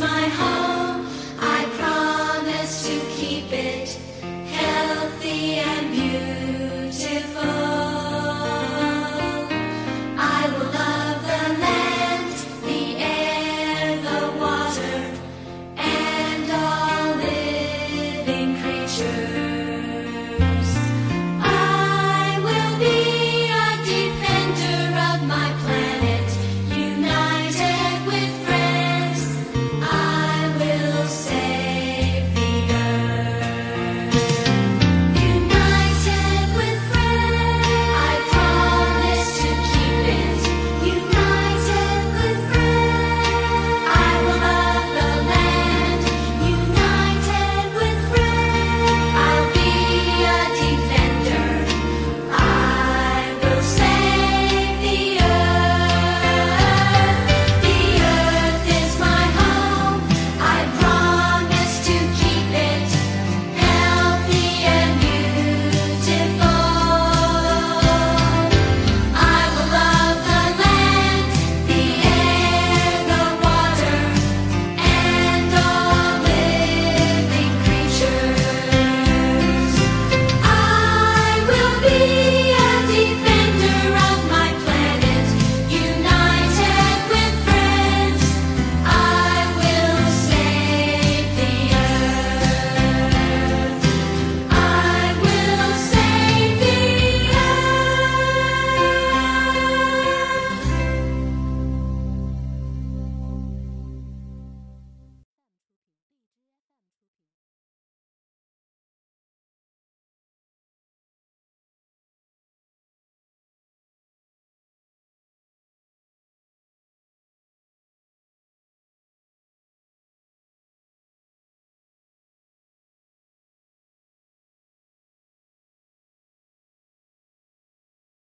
my heart.